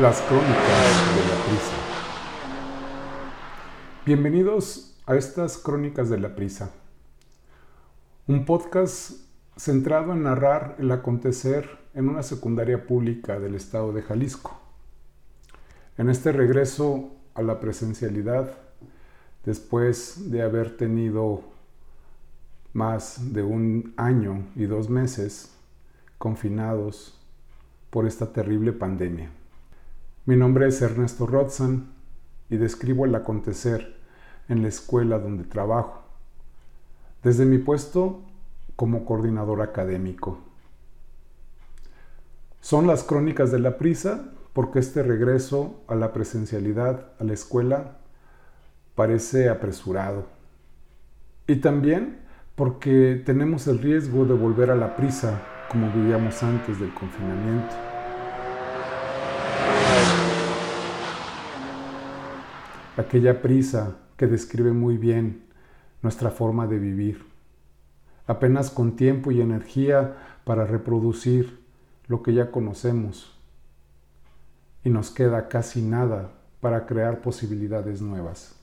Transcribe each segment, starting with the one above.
Las crónicas de la prisa. Bienvenidos a estas crónicas de la prisa. Un podcast centrado en narrar el acontecer en una secundaria pública del estado de Jalisco. En este regreso a la presencialidad, después de haber tenido más de un año y dos meses confinados por esta terrible pandemia. Mi nombre es Ernesto Rodzan y describo el acontecer en la escuela donde trabajo, desde mi puesto como coordinador académico. Son las crónicas de la prisa porque este regreso a la presencialidad a la escuela parece apresurado. Y también porque tenemos el riesgo de volver a la prisa como vivíamos antes del confinamiento. Aquella prisa que describe muy bien nuestra forma de vivir, apenas con tiempo y energía para reproducir lo que ya conocemos y nos queda casi nada para crear posibilidades nuevas.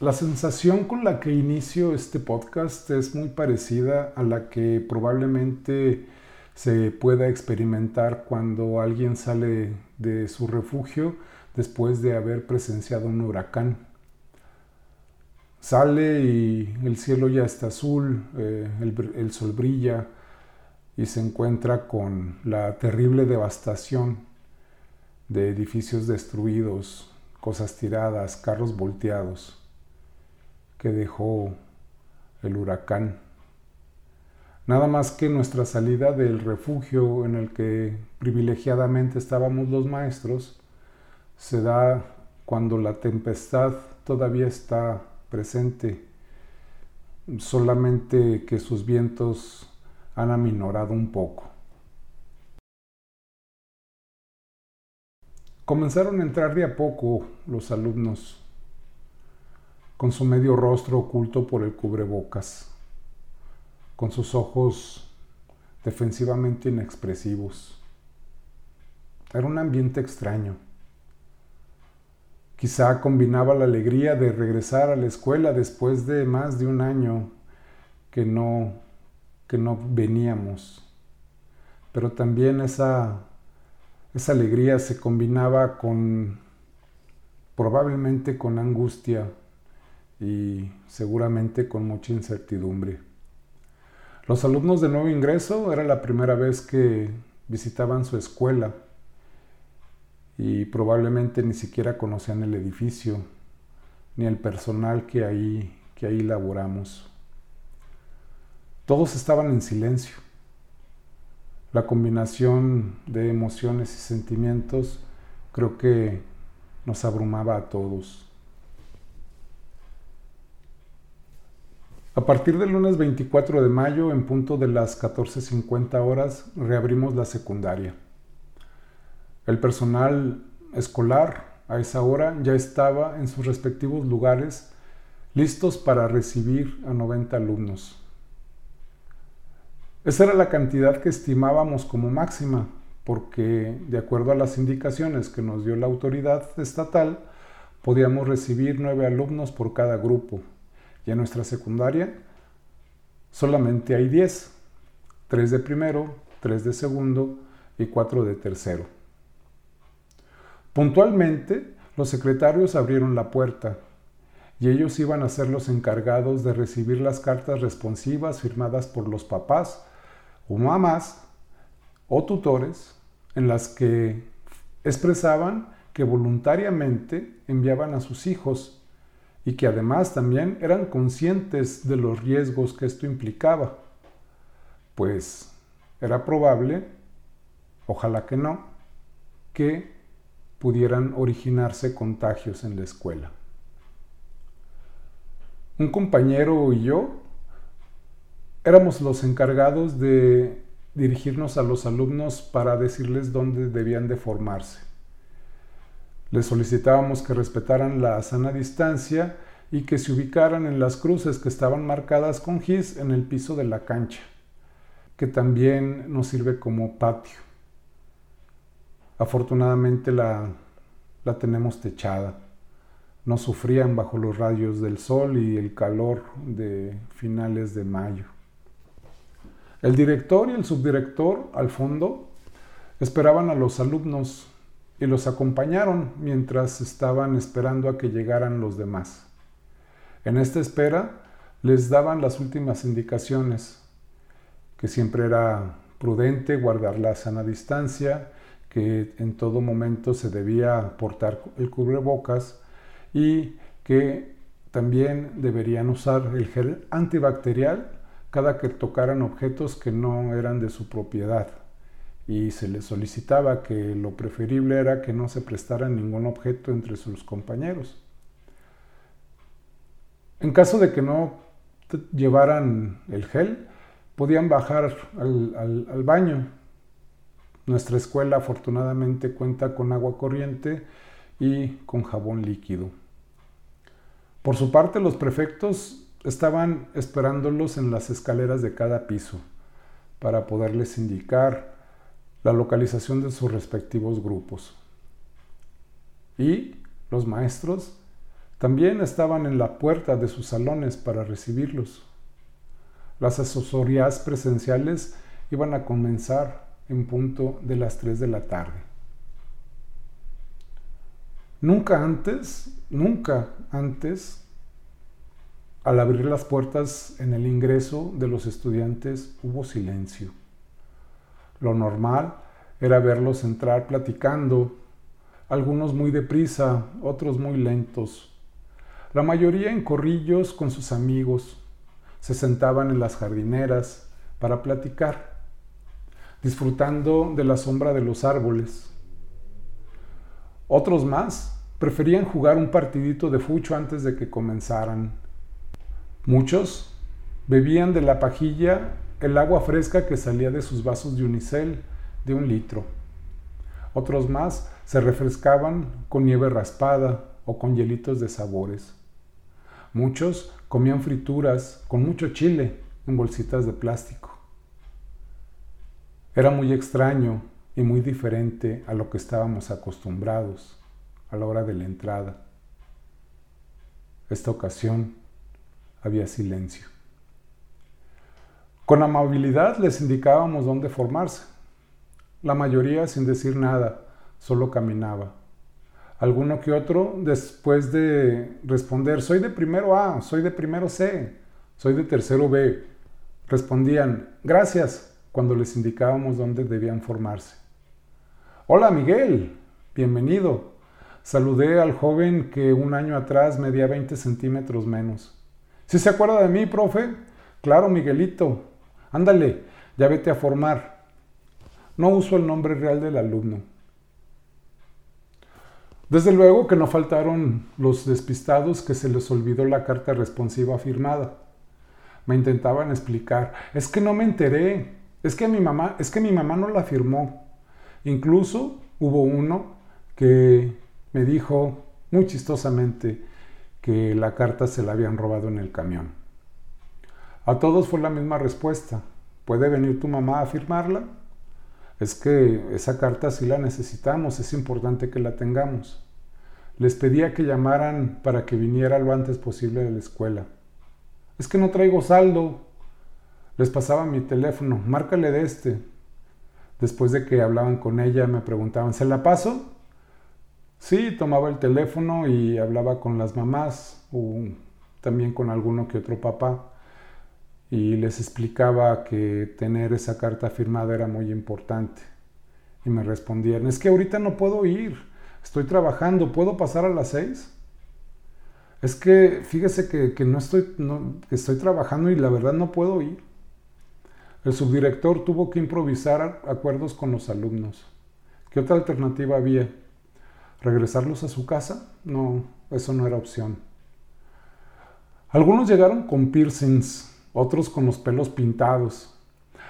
La sensación con la que inicio este podcast es muy parecida a la que probablemente se pueda experimentar cuando alguien sale de su refugio después de haber presenciado un huracán. Sale y el cielo ya está azul, eh, el, el sol brilla y se encuentra con la terrible devastación de edificios destruidos, cosas tiradas, carros volteados que dejó el huracán. Nada más que nuestra salida del refugio en el que privilegiadamente estábamos los maestros se da cuando la tempestad todavía está presente, solamente que sus vientos han aminorado un poco. Comenzaron a entrar de a poco los alumnos con su medio rostro oculto por el cubrebocas, con sus ojos defensivamente inexpresivos. Era un ambiente extraño. Quizá combinaba la alegría de regresar a la escuela después de más de un año que no, que no veníamos. Pero también esa, esa alegría se combinaba con probablemente con angustia y seguramente con mucha incertidumbre. Los alumnos de nuevo ingreso era la primera vez que visitaban su escuela y probablemente ni siquiera conocían el edificio ni el personal que ahí, que ahí laboramos. Todos estaban en silencio. La combinación de emociones y sentimientos creo que nos abrumaba a todos. A partir del lunes 24 de mayo, en punto de las 14.50 horas, reabrimos la secundaria. El personal escolar a esa hora ya estaba en sus respectivos lugares listos para recibir a 90 alumnos. Esa era la cantidad que estimábamos como máxima, porque de acuerdo a las indicaciones que nos dio la autoridad estatal, podíamos recibir nueve alumnos por cada grupo. Y en nuestra secundaria solamente hay 10, 3 de primero, 3 de segundo y 4 de tercero. Puntualmente, los secretarios abrieron la puerta y ellos iban a ser los encargados de recibir las cartas responsivas firmadas por los papás o mamás o tutores en las que expresaban que voluntariamente enviaban a sus hijos y que además también eran conscientes de los riesgos que esto implicaba, pues era probable, ojalá que no, que pudieran originarse contagios en la escuela. Un compañero y yo éramos los encargados de dirigirnos a los alumnos para decirles dónde debían de formarse. Les solicitábamos que respetaran la sana distancia y que se ubicaran en las cruces que estaban marcadas con gis en el piso de la cancha, que también nos sirve como patio. Afortunadamente la, la tenemos techada. No sufrían bajo los rayos del sol y el calor de finales de mayo. El director y el subdirector al fondo esperaban a los alumnos y los acompañaron mientras estaban esperando a que llegaran los demás. En esta espera les daban las últimas indicaciones, que siempre era prudente guardar la sana distancia, que en todo momento se debía portar el cubrebocas y que también deberían usar el gel antibacterial cada que tocaran objetos que no eran de su propiedad y se les solicitaba que lo preferible era que no se prestara ningún objeto entre sus compañeros. En caso de que no llevaran el gel, podían bajar al, al baño. Nuestra escuela afortunadamente cuenta con agua corriente y con jabón líquido. Por su parte, los prefectos estaban esperándolos en las escaleras de cada piso para poderles indicar la localización de sus respectivos grupos. Y los maestros también estaban en la puerta de sus salones para recibirlos. Las asesorías presenciales iban a comenzar en punto de las 3 de la tarde. Nunca antes, nunca antes, al abrir las puertas en el ingreso de los estudiantes hubo silencio. Lo normal era verlos entrar platicando, algunos muy deprisa, otros muy lentos. La mayoría en corrillos con sus amigos. Se sentaban en las jardineras para platicar, disfrutando de la sombra de los árboles. Otros más preferían jugar un partidito de fucho antes de que comenzaran. Muchos bebían de la pajilla el agua fresca que salía de sus vasos de unicel de un litro. Otros más se refrescaban con nieve raspada o con hielitos de sabores. Muchos comían frituras con mucho chile en bolsitas de plástico. Era muy extraño y muy diferente a lo que estábamos acostumbrados a la hora de la entrada. Esta ocasión había silencio. Con amabilidad les indicábamos dónde formarse. La mayoría sin decir nada, solo caminaba. Alguno que otro, después de responder, soy de primero A, soy de primero C, soy de tercero B, respondían, gracias, cuando les indicábamos dónde debían formarse. Hola Miguel, bienvenido. Saludé al joven que un año atrás medía 20 centímetros menos. ¿Sí se acuerda de mí, profe? Claro, Miguelito, Ándale, ya vete a formar. No uso el nombre real del alumno. Desde luego que no faltaron los despistados que se les olvidó la carta responsiva firmada. Me intentaban explicar, es que no me enteré, es que mi mamá, es que mi mamá no la firmó. Incluso hubo uno que me dijo muy chistosamente que la carta se la habían robado en el camión. A todos fue la misma respuesta. ¿Puede venir tu mamá a firmarla? Es que esa carta sí la necesitamos, es importante que la tengamos. Les pedía que llamaran para que viniera lo antes posible de la escuela. Es que no traigo saldo. Les pasaba mi teléfono, márcale de este. Después de que hablaban con ella, me preguntaban, ¿se la paso? Sí, tomaba el teléfono y hablaba con las mamás o también con alguno que otro papá y les explicaba que tener esa carta firmada era muy importante. Y me respondían, es que ahorita no puedo ir, estoy trabajando, ¿puedo pasar a las seis? Es que fíjese que, no estoy, que estoy trabajando y la verdad no puedo ir. El subdirector tuvo que improvisar acuerdos con los alumnos. ¿Qué otra alternativa había? ¿Regresarlos a su casa? No, eso no era opción. Algunos llegaron con piercings otros con los pelos pintados,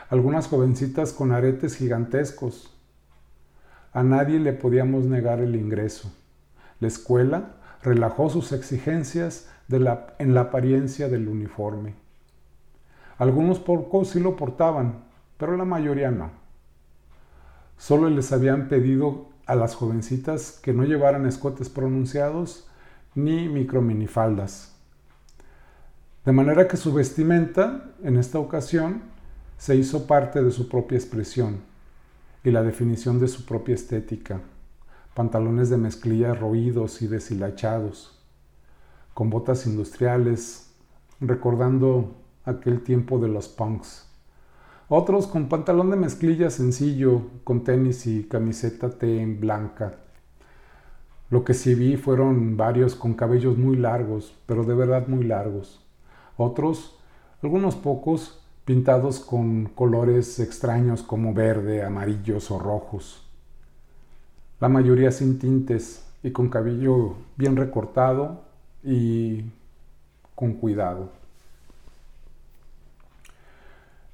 algunas jovencitas con aretes gigantescos. A nadie le podíamos negar el ingreso. La escuela relajó sus exigencias en la apariencia del uniforme. Algunos pocos sí lo portaban, pero la mayoría no. Solo les habían pedido a las jovencitas que no llevaran escotes pronunciados ni microminifaldas. De manera que su vestimenta, en esta ocasión, se hizo parte de su propia expresión y la definición de su propia estética. Pantalones de mezclilla roídos y deshilachados, con botas industriales, recordando aquel tiempo de los punks. Otros con pantalón de mezclilla sencillo, con tenis y camiseta T en blanca. Lo que sí vi fueron varios con cabellos muy largos, pero de verdad muy largos. Otros, algunos pocos, pintados con colores extraños como verde, amarillos o rojos. La mayoría sin tintes y con cabello bien recortado y con cuidado.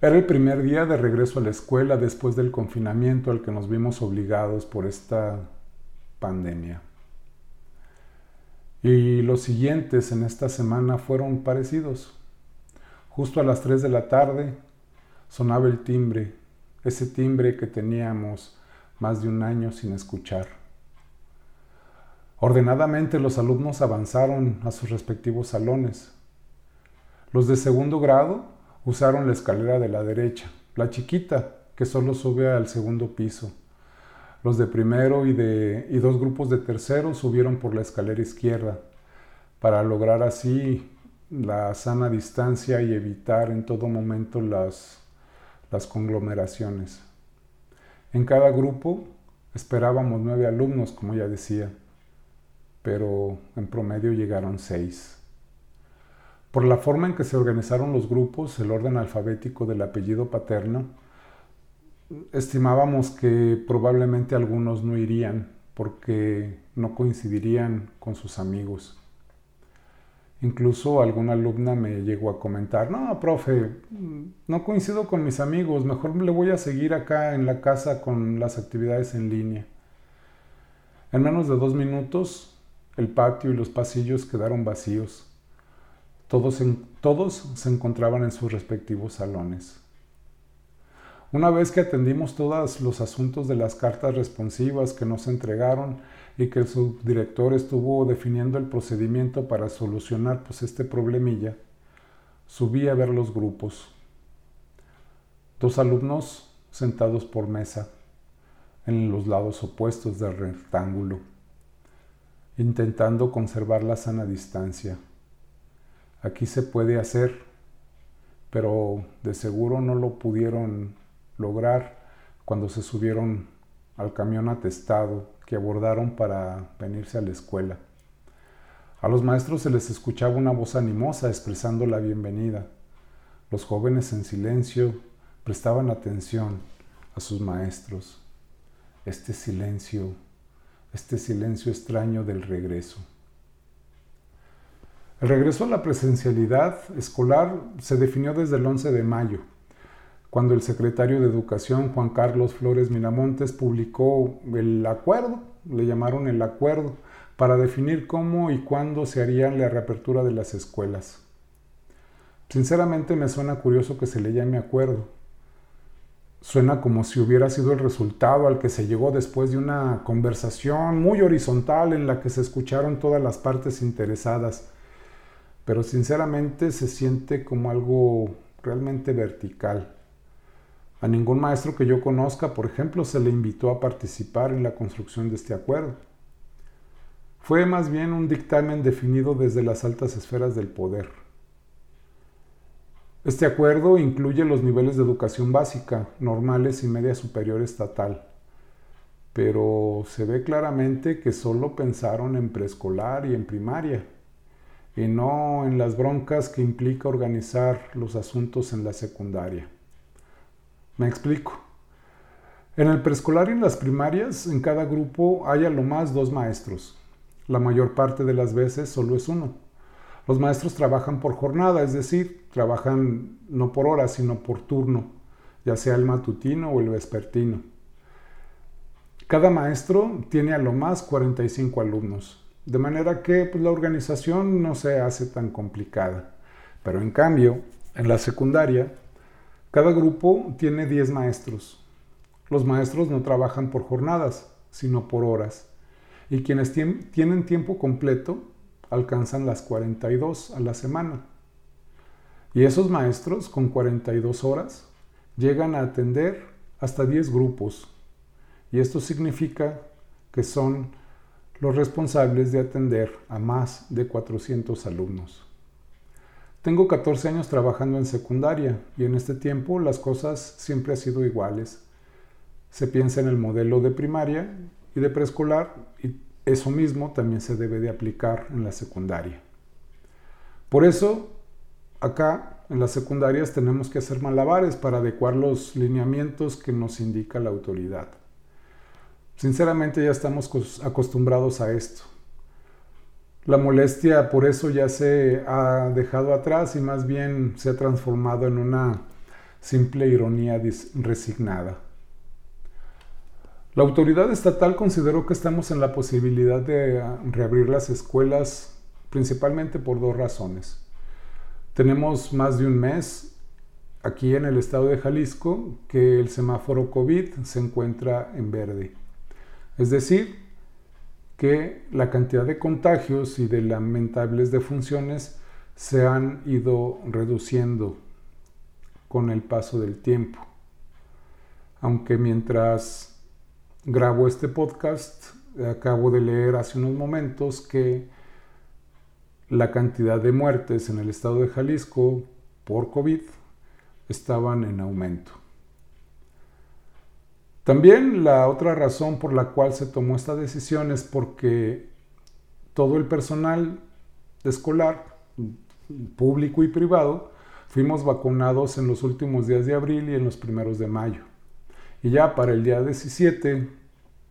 Era el primer día de regreso a la escuela después del confinamiento al que nos vimos obligados por esta pandemia. Y los siguientes en esta semana fueron parecidos. Justo a las 3 de la tarde sonaba el timbre, ese timbre que teníamos más de un año sin escuchar. Ordenadamente los alumnos avanzaron a sus respectivos salones. Los de segundo grado usaron la escalera de la derecha, la chiquita, que solo sube al segundo piso. Los de primero y, de, y dos grupos de tercero subieron por la escalera izquierda, para lograr así la sana distancia y evitar en todo momento las, las conglomeraciones. En cada grupo esperábamos nueve alumnos, como ya decía, pero en promedio llegaron seis. Por la forma en que se organizaron los grupos, el orden alfabético del apellido paterno, estimábamos que probablemente algunos no irían porque no coincidirían con sus amigos. Incluso alguna alumna me llegó a comentar, no, profe, no coincido con mis amigos, mejor le voy a seguir acá en la casa con las actividades en línea. En menos de dos minutos, el patio y los pasillos quedaron vacíos. Todos, todos se encontraban en sus respectivos salones. Una vez que atendimos todos los asuntos de las cartas responsivas que nos entregaron y que el subdirector estuvo definiendo el procedimiento para solucionar pues, este problemilla, subí a ver los grupos. Dos alumnos sentados por mesa en los lados opuestos del rectángulo, intentando conservar la sana distancia. Aquí se puede hacer, pero de seguro no lo pudieron lograr cuando se subieron al camión atestado que abordaron para venirse a la escuela. A los maestros se les escuchaba una voz animosa expresando la bienvenida. Los jóvenes en silencio prestaban atención a sus maestros. Este silencio, este silencio extraño del regreso. El regreso a la presencialidad escolar se definió desde el 11 de mayo, cuando el secretario de Educación, Juan Carlos Flores Miramontes, publicó el acuerdo, le llamaron el acuerdo, para definir cómo y cuándo se haría la reapertura de las escuelas. Sinceramente me suena curioso que se le llame acuerdo. Suena como si hubiera sido el resultado al que se llegó después de una conversación muy horizontal en la que se escucharon todas las partes interesadas pero sinceramente se siente como algo realmente vertical. A ningún maestro que yo conozca, por ejemplo, se le invitó a participar en la construcción de este acuerdo. Fue más bien un dictamen definido desde las altas esferas del poder. Este acuerdo incluye los niveles de educación básica, normales y media superior estatal, pero se ve claramente que solo pensaron en preescolar y en primaria y no en las broncas que implica organizar los asuntos en la secundaria. Me explico. En el preescolar y en las primarias, en cada grupo hay a lo más dos maestros. La mayor parte de las veces solo es uno. Los maestros trabajan por jornada, es decir, trabajan no por hora, sino por turno, ya sea el matutino o el vespertino. Cada maestro tiene a lo más 45 alumnos de manera que pues, la organización no se hace tan complicada. Pero en cambio, en la secundaria, cada grupo tiene 10 maestros. Los maestros no trabajan por jornadas, sino por horas. Y quienes tienen tiempo completo alcanzan las 42 a la semana. Y esos maestros con 42 horas llegan a atender hasta 10 grupos. Y esto significa que son los responsables de atender a más de 400 alumnos. Tengo 14 años trabajando en secundaria y en este tiempo las cosas siempre han sido iguales. Se piensa en el modelo de primaria y de preescolar y eso mismo también se debe de aplicar en la secundaria. Por eso, acá en las secundarias tenemos que hacer malabares para adecuar los lineamientos que nos indica la autoridad. Sinceramente ya estamos acostumbrados a esto. La molestia por eso ya se ha dejado atrás y más bien se ha transformado en una simple ironía resignada. La autoridad estatal consideró que estamos en la posibilidad de ah, reabrir las escuelas principalmente por dos razones. Tenemos más de un mes aquí en el estado de Jalisco que el semáforo COVID se encuentra en verde. Es decir, que la cantidad de contagios y de lamentables defunciones se han ido reduciendo con el paso del tiempo. Aunque mientras grabo este podcast, acabo de leer hace unos momentos que la cantidad de muertes en el estado de Jalisco por COVID estaban en aumento. También la otra razón por la cual se tomó esta decisión es porque todo el personal escolar, público y privado, fuimos vacunados en los últimos días de abril y en los primeros de mayo. Y ya para el día 17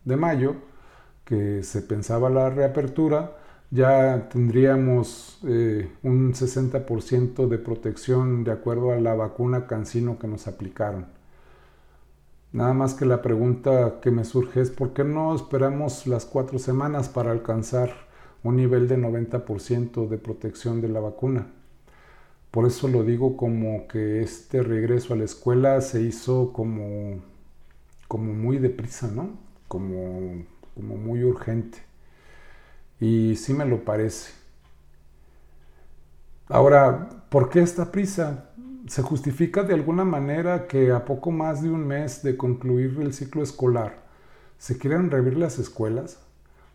de mayo, que se pensaba la reapertura, ya tendríamos eh, un 60% de protección de acuerdo a la vacuna cancino que nos aplicaron. Nada más que la pregunta que me surge es ¿por qué no esperamos las cuatro semanas para alcanzar un nivel de 90% de protección de la vacuna? Por eso lo digo como que este regreso a la escuela se hizo como, como muy deprisa, ¿no? Como, como muy urgente. Y sí me lo parece. Ahora, ¿por qué esta prisa? Se justifica de alguna manera que a poco más de un mes de concluir el ciclo escolar se quieran reabrir las escuelas.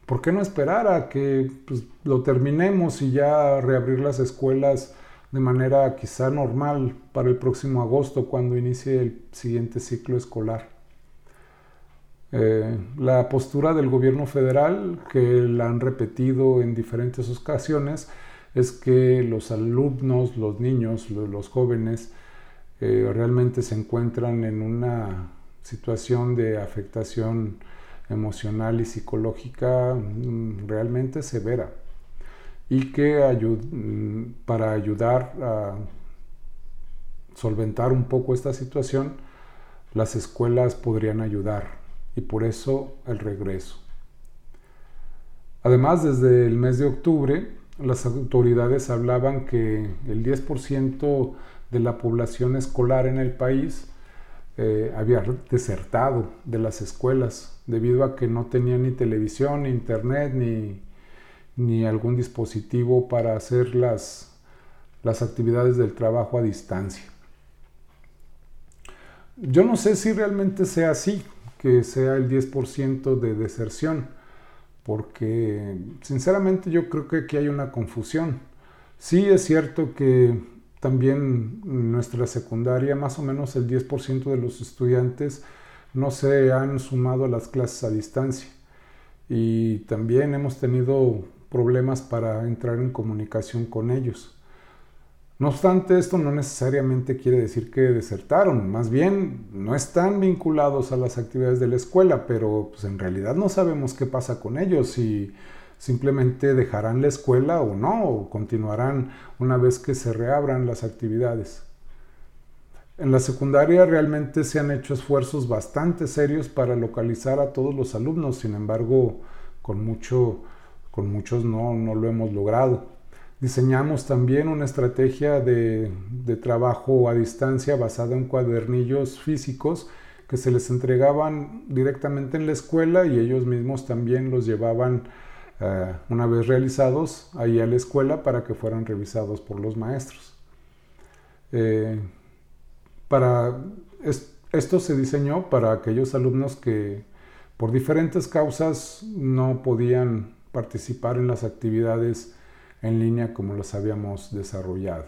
¿Por qué no esperar a que pues, lo terminemos y ya reabrir las escuelas de manera quizá normal para el próximo agosto cuando inicie el siguiente ciclo escolar? Eh, la postura del gobierno federal, que la han repetido en diferentes ocasiones, es que los alumnos, los niños, los jóvenes, eh, realmente se encuentran en una situación de afectación emocional y psicológica mm, realmente severa y que mm, para ayudar a solventar un poco esta situación, las escuelas podrían ayudar y por eso el regreso. Además, desde el mes de octubre, las autoridades hablaban que el 10% de la población escolar en el país eh, había desertado de las escuelas debido a que no tenían ni televisión, ni internet, ni, ni algún dispositivo para hacer las, las actividades del trabajo a distancia. Yo no sé si realmente sea así, que sea el 10% de deserción porque sinceramente yo creo que aquí hay una confusión. Sí es cierto que también en nuestra secundaria más o menos el 10% de los estudiantes no se han sumado a las clases a distancia y también hemos tenido problemas para entrar en comunicación con ellos. No obstante, esto no necesariamente quiere decir que desertaron, más bien no están vinculados a las actividades de la escuela, pero pues, en realidad no sabemos qué pasa con ellos, si simplemente dejarán la escuela o no, o continuarán una vez que se reabran las actividades. En la secundaria realmente se han hecho esfuerzos bastante serios para localizar a todos los alumnos, sin embargo, con mucho con muchos no, no lo hemos logrado. Diseñamos también una estrategia de, de, trabajo a distancia basada en cuadernillos físicos que se les entregaban directamente en la escuela y ellos mismos también los llevaban uh, una vez realizados ahí a la escuela para que fueran revisados por los maestros. Eh, para, es, esto se diseñó para aquellos alumnos que por diferentes causas no podían participar en las actividades en línea como las habíamos desarrollado.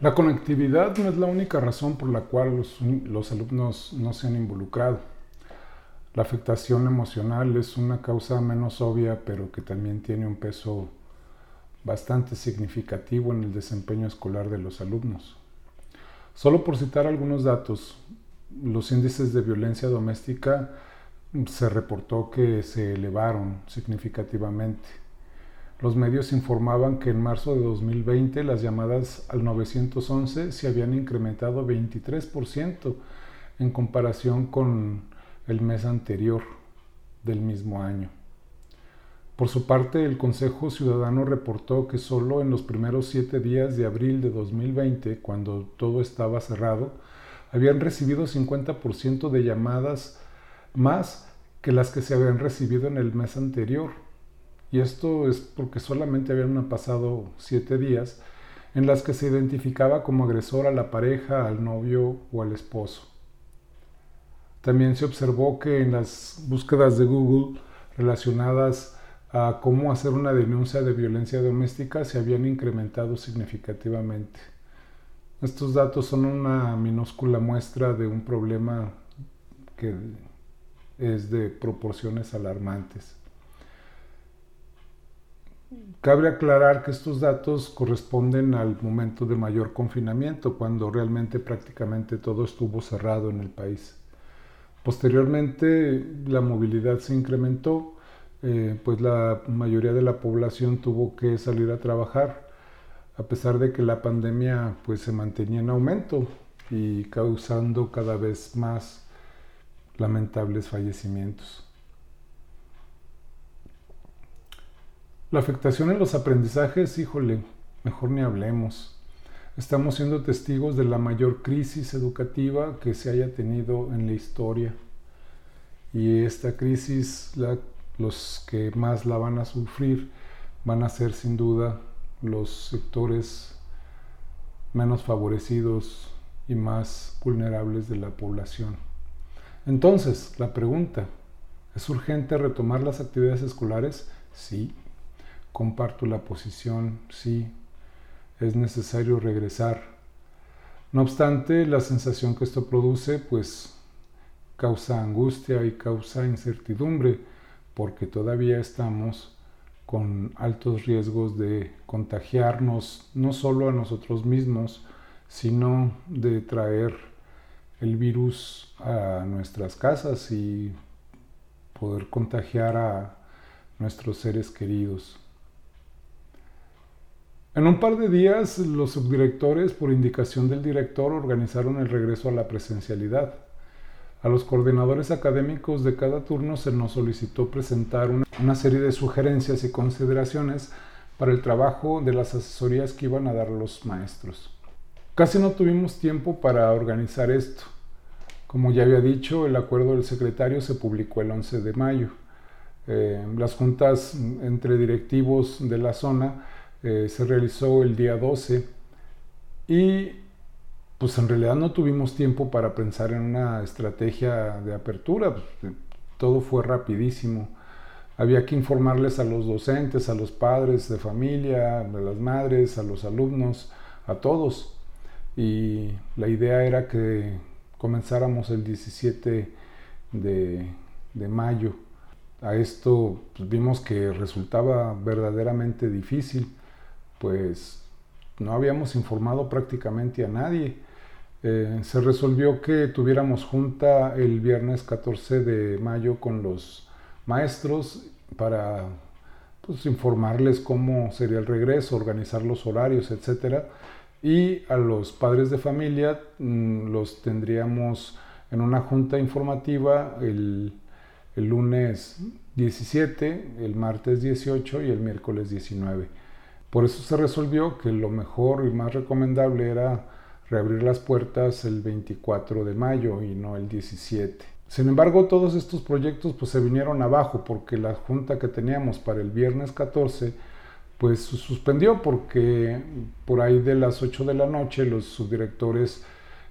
La conectividad no es la única razón por la cual los, los, alumnos no se han involucrado. La afectación emocional es una causa menos obvia, pero que también tiene un peso bastante significativo en el desempeño escolar de los alumnos. Solo por citar algunos datos, los índices de violencia doméstica se reportó que se elevaron significativamente. Los medios informaban que en marzo de 2020 las llamadas al 911 se habían incrementado 23% en comparación con el mes anterior del mismo año. Por su parte, el Consejo Ciudadano reportó que solo en los primeros siete días de abril de 2020, cuando todo estaba cerrado, habían recibido 50% de llamadas más que las que se habían recibido en el mes anterior. Y esto es porque solamente habían pasado siete días en las que se identificaba como agresor a la pareja, al novio o al esposo. También se observó que en las búsquedas de Google relacionadas a cómo hacer una denuncia de violencia doméstica se habían incrementado significativamente. Estos datos son una minúscula muestra de un problema que es de proporciones alarmantes. Cabe aclarar que estos datos corresponden al momento de mayor confinamiento, cuando realmente prácticamente todo estuvo cerrado en el país. Posteriormente la movilidad se incrementó, eh, pues la mayoría de la población tuvo que salir a trabajar a pesar de que la pandemia pues se mantenía en aumento y causando cada vez más lamentables fallecimientos. La afectación en los aprendizajes, híjole, mejor ni hablemos. Estamos siendo testigos de la mayor crisis educativa que se haya tenido en la historia. Y esta crisis, los que más la van a sufrir van a ser sin duda los sectores menos favorecidos y más vulnerables de la población. Entonces, la pregunta, ¿es urgente retomar las actividades escolares? Sí. Comparto la posición, sí. Es necesario regresar. No obstante, la sensación que esto produce, pues, causa angustia y causa incertidumbre, porque todavía estamos con altos riesgos de contagiarnos no solo a nosotros mismos, sino de traer el virus a nuestras casas y poder contagiar a nuestros seres queridos. En un par de días, los subdirectores, por indicación del director, organizaron el regreso a la presencialidad. A los coordinadores académicos de cada turno se nos solicitó presentar una, serie de sugerencias y consideraciones para el trabajo de las asesorías que iban a dar los maestros. Casi no tuvimos tiempo para organizar esto. Como ya había dicho, el acuerdo del secretario se publicó el 11 de mayo. Eh, las juntas entre directivos de la zona eh, se realizó el día 12 y pues en realidad no tuvimos tiempo para pensar en una estrategia de apertura, pues, todo fue rapidísimo. Había que informarles a los docentes, a los padres de familia, a las madres, a los alumnos, a todos. Y la idea era que comenzáramos el 17 de, mayo. A esto pues, vimos que resultaba verdaderamente difícil, pues no habíamos informado prácticamente a nadie eh, se resolvió que tuviéramos junta el viernes 14 de mayo con los maestros para pues, informarles cómo sería el regreso, organizar los horarios, etc. Y a los padres de familia mm, los tendríamos en una junta informativa el, el lunes 17, el martes 18 y el miércoles 19. Por eso se resolvió que lo mejor y más recomendable era reabrir las puertas el 24 de mayo y no el 17. Sin embargo, todos estos proyectos pues se vinieron abajo porque la junta que teníamos para el viernes 14 pues suspendió porque por ahí de las 8 de la noche los subdirectores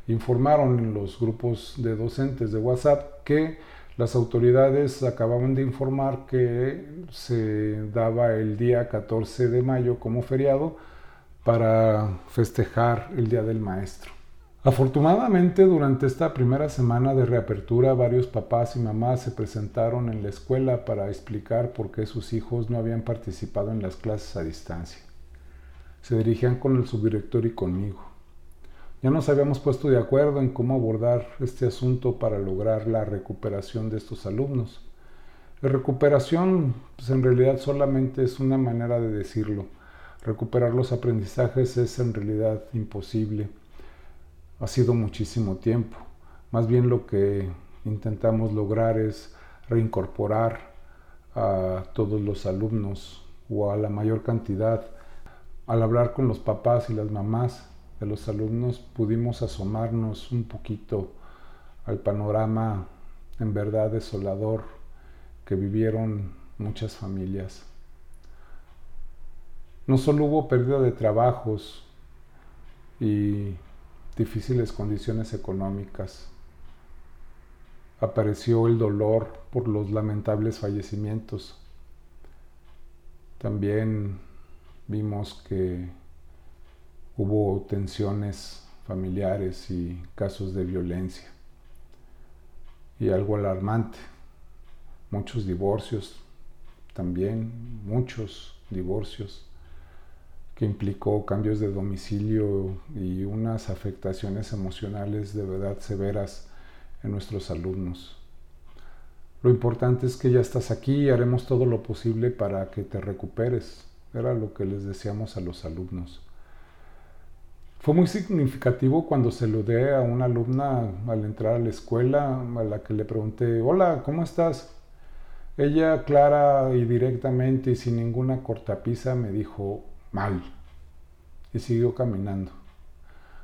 informaron en los grupos de docentes de WhatsApp que las autoridades acababan de informar que se daba el día 14 de mayo como feriado para festejar el Día del Maestro. Afortunadamente, durante esta primera semana de reapertura, varios papás y mamás se presentaron en la escuela para explicar por qué sus hijos no habían participado en las clases a distancia. Se dirigían con el subdirector y conmigo. Ya nos habíamos puesto de acuerdo en cómo abordar este asunto para lograr la recuperación de estos alumnos. La recuperación, pues en realidad solamente es una manera de decirlo. Recuperar los aprendizajes es en realidad imposible ha sido muchísimo tiempo. Más bien lo que intentamos lograr es reincorporar a todos los alumnos o a la mayor cantidad. Al hablar con los papás y las mamás de los alumnos pudimos asomarnos un poquito al panorama en verdad desolador que vivieron muchas familias. No solo hubo pérdida de trabajos y difíciles condiciones económicas. Apareció el dolor por los lamentables fallecimientos. También vimos que hubo tensiones familiares y casos de violencia. Y algo alarmante, muchos divorcios, también muchos divorcios que implicó cambios de domicilio y unas afectaciones emocionales de verdad severas en nuestros alumnos. Lo importante es que ya estás aquí y haremos todo lo posible para que te recuperes. Era lo que les decíamos a los alumnos. Fue muy significativo cuando lo a una alumna al entrar a la escuela, a la que le pregunté, hola, ¿cómo estás? Ella clara y directamente y sin ninguna cortapisa me dijo, mal. Y siguió caminando.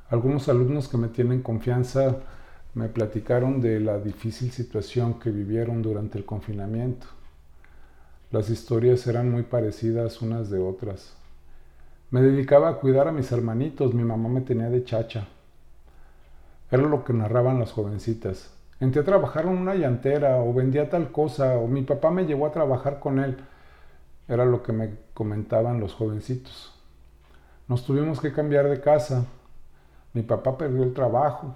Algunos alumnos que me tienen confianza me platicaron de la difícil situación que vivieron durante el confinamiento. Las historias eran muy parecidas unas de otras. Me dedicaba a cuidar a mis hermanitos, mi mamá me tenía de chacha. Era lo que narraban las jovencitas. Entré a trabajar en una llantera o vendía tal cosa o mi papá me llevó a trabajar con él. Era lo que me comentaban los jovencitos. Nos tuvimos que cambiar de casa. Mi papá perdió el trabajo.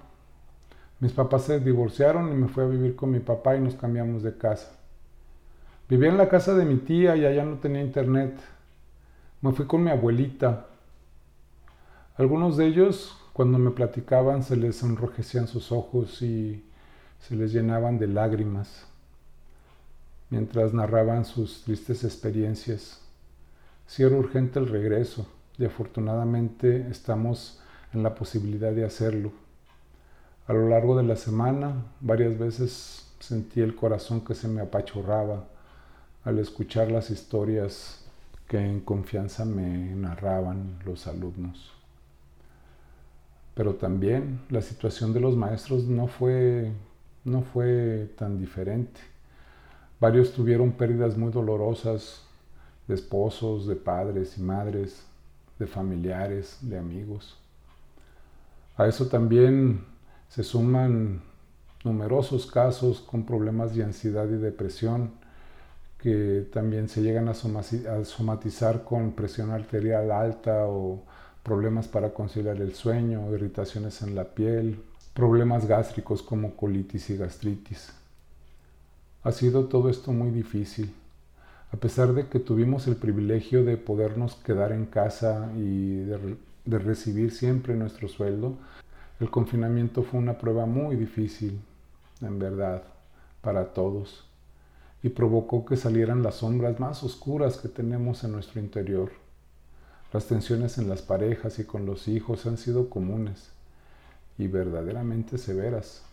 Mis papás se divorciaron y me fui a vivir con mi papá y nos cambiamos de casa. Vivía en la casa de mi tía y allá no tenía internet. Me fui con mi abuelita. Algunos de ellos, cuando me platicaban, se les enrojecían sus ojos y se les llenaban de lágrimas mientras narraban sus tristes experiencias. Si era urgente el regreso y afortunadamente estamos en la posibilidad de hacerlo. A lo largo de la semana varias veces sentí el corazón que se me apachurraba al escuchar las historias que en confianza me narraban los alumnos. Pero también la situación de los maestros no fue, no fue tan diferente. Varios tuvieron pérdidas muy dolorosas de esposos, de padres y madres, de familiares, de amigos. A eso también se suman numerosos casos con problemas de ansiedad y depresión que también se llegan a somatizar con presión arterial alta o problemas para conciliar el sueño, irritaciones en la piel, problemas gástricos como colitis y gastritis. Ha sido todo esto muy difícil. A pesar de que tuvimos el privilegio de podernos quedar en casa y de, de recibir siempre nuestro sueldo, el confinamiento fue una prueba muy difícil, en verdad, para todos, y provocó que salieran las sombras más oscuras que tenemos en nuestro interior. Las tensiones en las parejas y con los hijos han sido comunes y verdaderamente severas.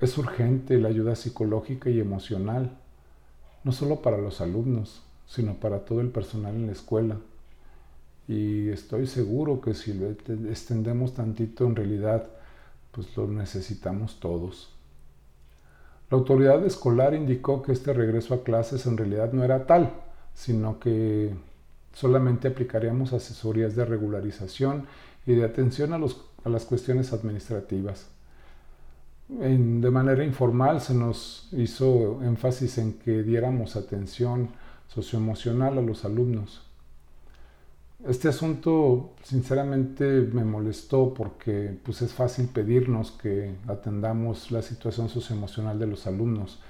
Es urgente la ayuda psicológica y emocional. no solo para los alumnos, sino para todo el personal en la escuela. Y estoy seguro que si lo extendemos tantito, en realidad, pues lo necesitamos todos. La autoridad escolar indicó que este regreso a clases en realidad no era tal, sino que solamente aplicaríamos asesorías de regularización y de atención a, las cuestiones administrativas. de manera informal se nos hizo énfasis en que diéramos atención socioemocional a los alumnos. Este asunto sinceramente me molestó porque pues es fácil pedirnos que atendamos la situación socioemocional de los alumnos,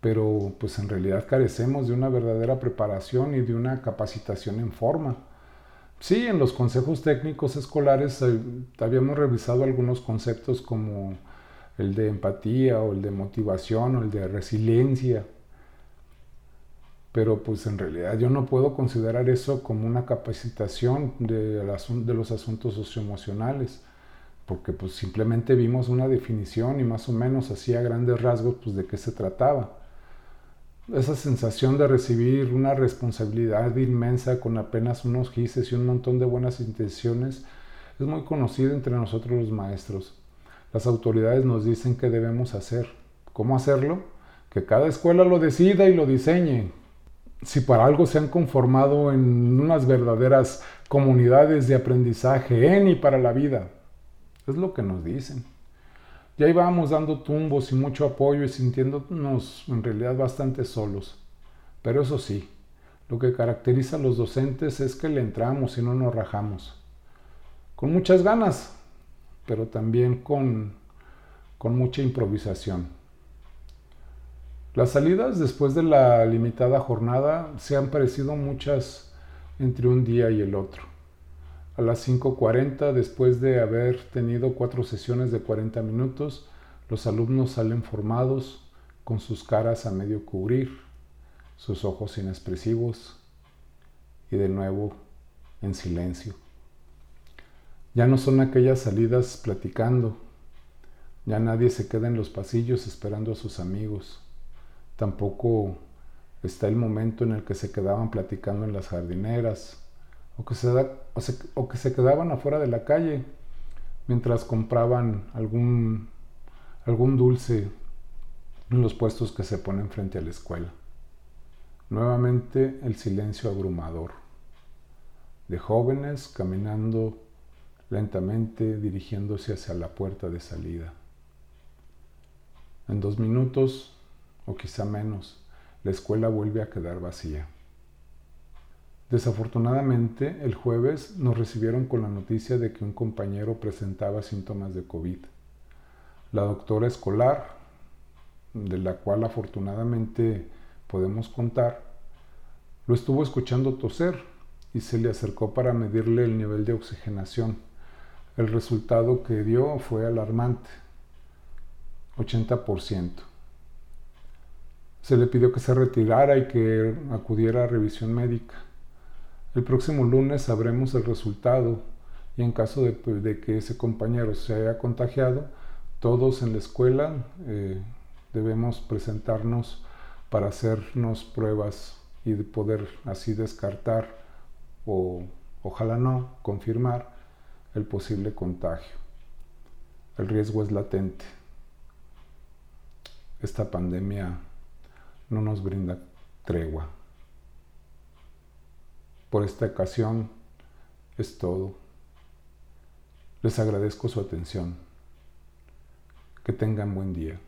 pero pues en realidad carecemos de una verdadera preparación y de una capacitación en forma. Sí, en los consejos técnicos escolares eh, habíamos revisado algunos conceptos como el de empatía o el de motivación o el de resiliencia, pero pues en realidad yo no puedo considerar eso como una capacitación de, de los asuntos socioemocionales, porque pues simplemente vimos una definición y más o menos hacía grandes rasgos pues de qué se trataba. Esa sensación de recibir una responsabilidad inmensa con apenas unos gises y un montón de buenas intenciones es muy conocida entre nosotros los maestros. Las autoridades nos dicen qué debemos hacer. ¿Cómo hacerlo? Que cada escuela lo decida y lo diseñe, si para algo se han conformado en unas verdaderas comunidades de aprendizaje en y para la vida. Es lo que nos dicen. Ya íbamos dando tumbos y mucho apoyo y sintiéndonos en realidad bastante solos. Pero eso sí, lo que caracteriza a los docentes es que le entramos y no nos rajamos. Con muchas ganas, pero también con, con mucha improvisación. Las salidas después de la limitada jornada se han parecido muchas entre un día y el otro. A las 5.40, después de haber tenido cuatro sesiones de 40 minutos, los alumnos salen formados, con sus caras a medio cubrir, sus ojos inexpresivos y de nuevo en silencio. Ya no son aquellas salidas platicando, ya nadie se queda en los pasillos esperando a sus amigos Tampoco está el momento en el que se quedaban platicando en las jardineras o que se, o que se quedaban afuera de la calle mientras compraban algún, algún dulce en los puestos que se ponen frente a la escuela. Nuevamente el silencio abrumador de jóvenes caminando lentamente dirigiéndose hacia la puerta de salida. En dos minutos o quizá menos, la escuela vuelve a quedar vacía. Desafortunadamente, el jueves nos recibieron con la noticia de que un compañero presentaba síntomas de COVID. La doctora escolar, de la cual afortunadamente podemos contar, lo estuvo escuchando toser y se le acercó para medirle el nivel de oxigenación. El resultado que dio fue alarmante, 80%. Se le pidió que se retirara y que acudiera a revisión médica. El próximo lunes sabremos el resultado y en caso de, pues, que ese compañero se haya contagiado, todos en la escuela eh, debemos presentarnos para hacernos pruebas y poder así descartar o ojalá no confirmar el posible contagio. El riesgo es latente. Esta pandemia no nos brinda tregua. Por esta ocasión es todo. Les agradezco su atención. Que tengan buen día.